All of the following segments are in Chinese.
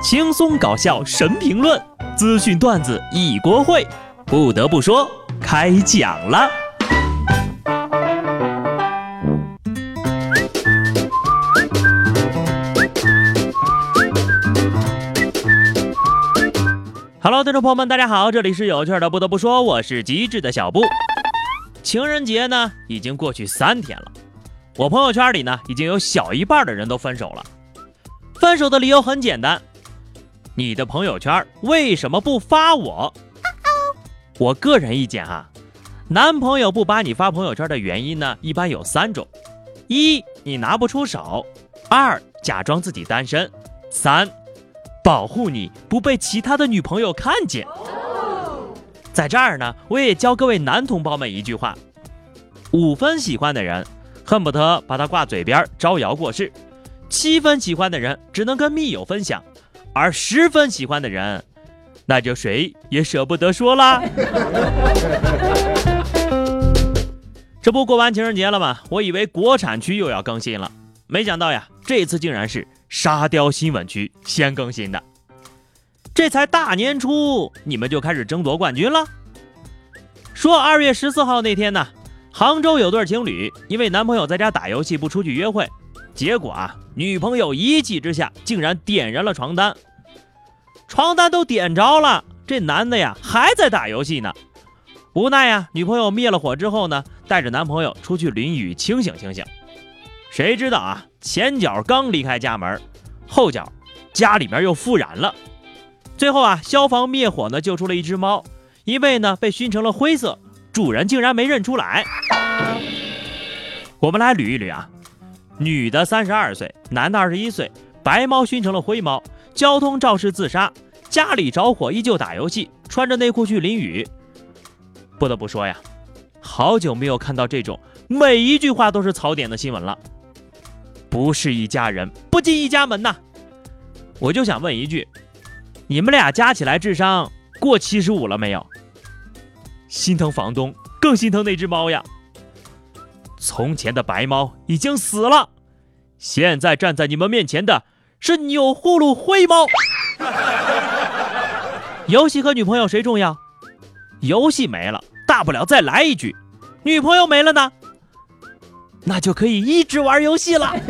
轻松搞笑神评论，资讯段子一锅烩。不得不说，开讲了。Hello，听众朋友们，大家好，这里是有趣的。不得不说，我是机智的小布。情人节呢，已经过去三天了，我朋友圈里呢，已经有小一半的人都分手了。分手的理由很简单，你的朋友圈为什么不发我？我个人意见哈，男朋友不把你发朋友圈的原因呢，一般有三种：一，你拿不出手；二，假装自己单身；三，保护你不被其他的女朋友看见。在这儿呢，我也教各位男同胞们一句话：五分喜欢的人，恨不得把他挂嘴边招摇过市。七分喜欢的人只能跟密友分享，而十分喜欢的人，那就谁也舍不得说啦。这不过完情人节了吗？我以为国产区又要更新了，没想到呀，这次竟然是沙雕新闻区先更新的。这才大年初，你们就开始争夺冠军了？说二月十四号那天呢，杭州有对情侣因为男朋友在家打游戏不出去约会。结果啊，女朋友一气之下竟然点燃了床单，床单都点着了，这男的呀还在打游戏呢。无奈呀，女朋友灭了火之后呢，带着男朋友出去淋雨清醒清醒。谁知道啊，前脚刚离开家门，后脚家里面又复燃了。最后啊，消防灭火呢救出了一只猫，因为呢被熏成了灰色，主人竟然没认出来。我们来捋一捋啊。女的三十二岁，男的二十一岁，白猫熏成了灰猫，交通肇事自杀，家里着火依旧打游戏，穿着内裤去淋雨。不得不说呀，好久没有看到这种每一句话都是槽点的新闻了。不是一家人，不进一家门呐！我就想问一句，你们俩加起来智商过七十五了没有？心疼房东，更心疼那只猫呀。从前的白猫已经死了，现在站在你们面前的是钮祜禄灰猫。游戏和女朋友谁重要？游戏没了，大不了再来一局；女朋友没了呢，那就可以一直玩游戏了。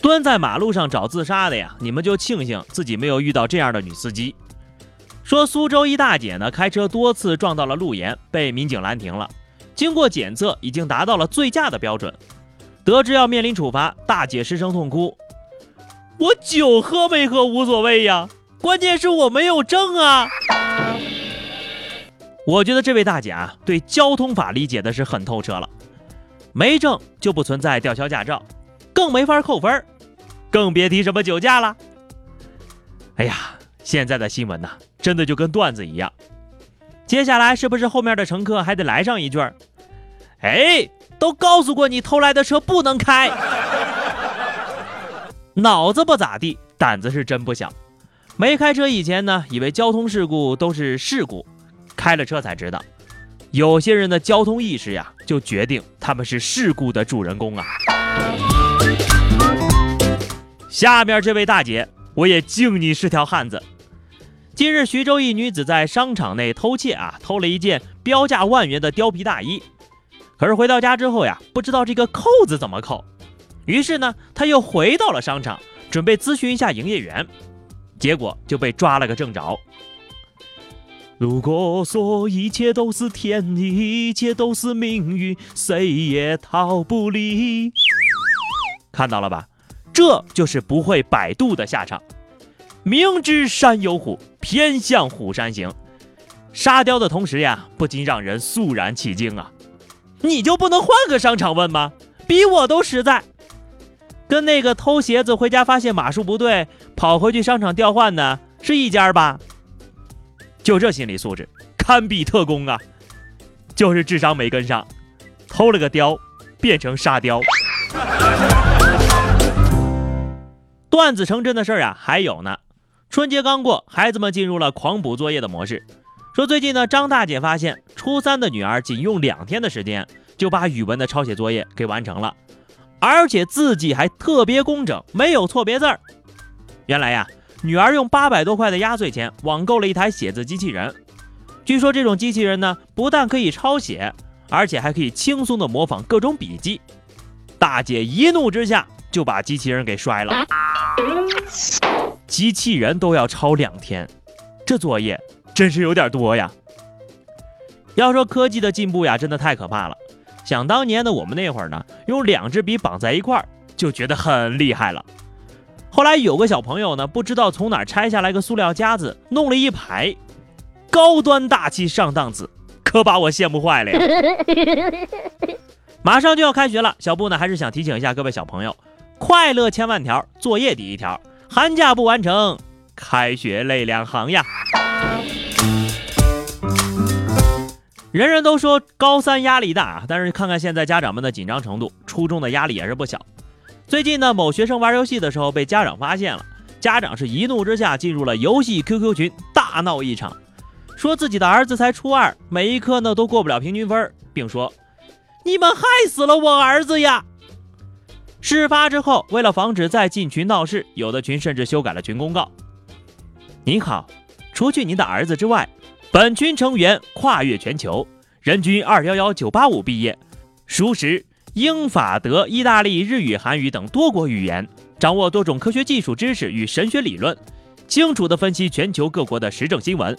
蹲在马路上找自杀的呀，你们就庆幸自己没有遇到这样的女司机。说苏州一大姐呢，开车多次撞到了路沿，被民警拦停了。经过检测，已经达到了醉驾的标准。得知要面临处罚，大姐失声痛哭：“我酒喝没喝无所谓呀，关键是我没有证啊！”我觉得这位大姐啊，对交通法理解的是很透彻了。没证就不存在吊销驾照，更没法扣分，更别提什么酒驾了。哎呀，现在的新闻呐！真的就跟段子一样，接下来是不是后面的乘客还得来上一句儿？哎，都告诉过你偷来的车不能开，脑子不咋地，胆子是真不小。没开车以前呢，以为交通事故都是事故，开了车才知道，有些人的交通意识呀，就决定他们是事故的主人公啊。下面这位大姐，我也敬你是条汉子。近日，徐州一女子在商场内偷窃啊，偷了一件标价万元的貂皮大衣。可是回到家之后呀，不知道这个扣子怎么扣，于是呢，他又回到了商场，准备咨询一下营业员，结果就被抓了个正着。如果说一切都是天意，一切都是命运，谁也逃不离。看到了吧，这就是不会百度的下场。明知山有虎，偏向虎山行。沙雕的同时呀，不禁让人肃然起敬啊！你就不能换个商场问吗？比我都实在。跟那个偷鞋子回家发现码数不对，跑回去商场调换的是一家吧？就这心理素质，堪比特工啊！就是智商没跟上，偷了个雕，变成沙雕。段子成真的事儿啊，还有呢。春节刚过，孩子们进入了狂补作业的模式。说最近呢，张大姐发现初三的女儿仅用两天的时间就把语文的抄写作业给完成了，而且字迹还特别工整，没有错别字儿。原来呀，女儿用八百多块的压岁钱网购了一台写字机器人。据说这种机器人呢，不但可以抄写，而且还可以轻松的模仿各种笔记。大姐一怒之下就把机器人给摔了，机器人都要抄两天，这作业真是有点多呀。要说科技的进步呀，真的太可怕了。想当年的我们那会儿呢，用两支笔绑在一块儿就觉得很厉害了。后来有个小朋友呢，不知道从哪拆下来个塑料夹子，弄了一排，高端大气上档次，可把我羡慕坏了呀。马上就要开学了，小布呢还是想提醒一下各位小朋友：快乐千万条，作业第一条，寒假不完成，开学泪两行呀。人人都说高三压力大，但是看看现在家长们的紧张程度，初中的压力也是不小。最近呢，某学生玩游戏的时候被家长发现了，家长是一怒之下进入了游戏 QQ 群，大闹一场，说自己的儿子才初二，每一科呢都过不了平均分，并说：“你们害死了我儿子呀！”事发之后，为了防止再进群闹事，有的群甚至修改了群公告：“您好，除去您的儿子之外。”本群成员跨越全球，人均二幺幺九八五毕业，熟识英法德意大利日语韩语等多国语言，掌握多种科学技术知识与神学理论，清楚地分析全球各国的时政新闻。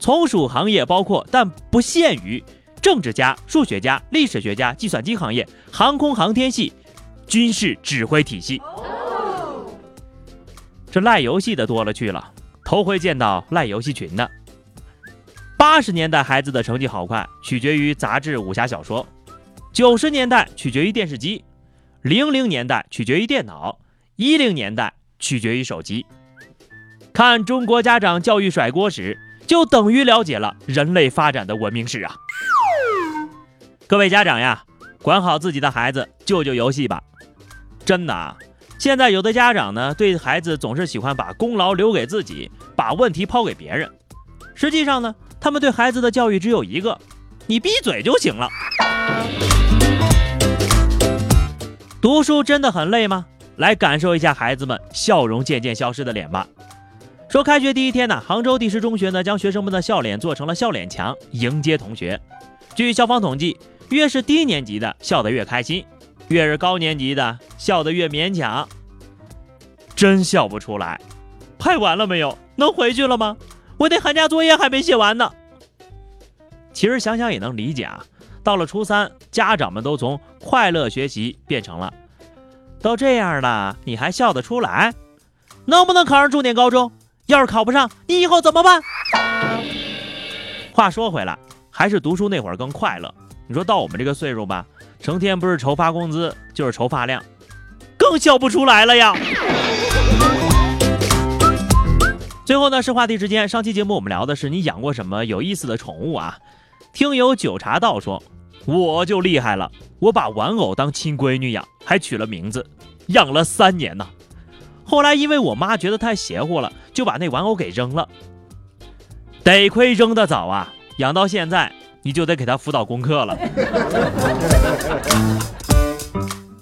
从属行业包括但不限于政治家、数学家、历史学家、计算机行业、航空航天系、军事指挥体系。这赖游戏的多了去了，头回见到赖游戏群的。八十年代孩子的成绩好坏取决于杂志、武侠小说；九十年代取决于电视机；零零年代取决于电脑；一零年代取决于手机。看中国家长教育甩锅史，就等于了解了人类发展的文明史啊！各位家长呀，管好自己的孩子，救救游戏吧！真的啊，现在有的家长呢，对孩子总是喜欢把功劳留给自己，把问题抛给别人。实际上呢？他们对孩子的教育只有一个：你闭嘴就行了。读书真的很累吗？来感受一下孩子们笑容渐渐消失的脸吧。说开学第一天呢，杭州第十中学呢将学生们的笑脸做成了笑脸墙，迎接同学。据校方统计，越是低年级的笑得越开心，越是高年级的笑得越勉强。真笑不出来。拍完了没有？能回去了吗？我的寒假作业还没写完呢。其实想想也能理解啊，到了初三，家长们都从快乐学习变成了，都这样了，你还笑得出来？能不能考上重点高中？要是考不上，你以后怎么办？话说回来，还是读书那会儿更快乐。你说到我们这个岁数吧，成天不是愁发工资，就是愁发量，更笑不出来了呀。最后呢是话题时间。上期节目我们聊的是你养过什么有意思的宠物啊？听友九茶道说，我就厉害了，我把玩偶当亲闺女养，还取了名字，养了三年呢。后来因为我妈觉得太邪乎了，就把那玩偶给扔了。得亏扔得早啊，养到现在你就得给他辅导功课了。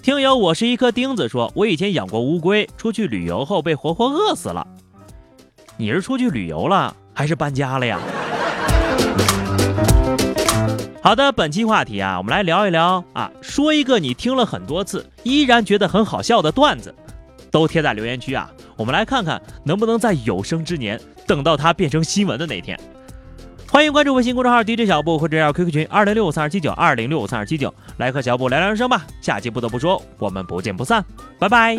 听友我是一颗钉子说，我以前养过乌龟，出去旅游后被活活饿死了。你是出去旅游了，还是搬家了呀？好的，本期话题啊，我们来聊一聊啊，说一个你听了很多次，依然觉得很好笑的段子，都贴在留言区啊，我们来看看能不能在有生之年等到它变成新闻的那天。欢迎关注微信公众号 DJ 小布或者要 QQ 群二零六五三二七九二零六五三二七九，来和小布聊聊人生吧。下期不得不说，我们不见不散，拜拜。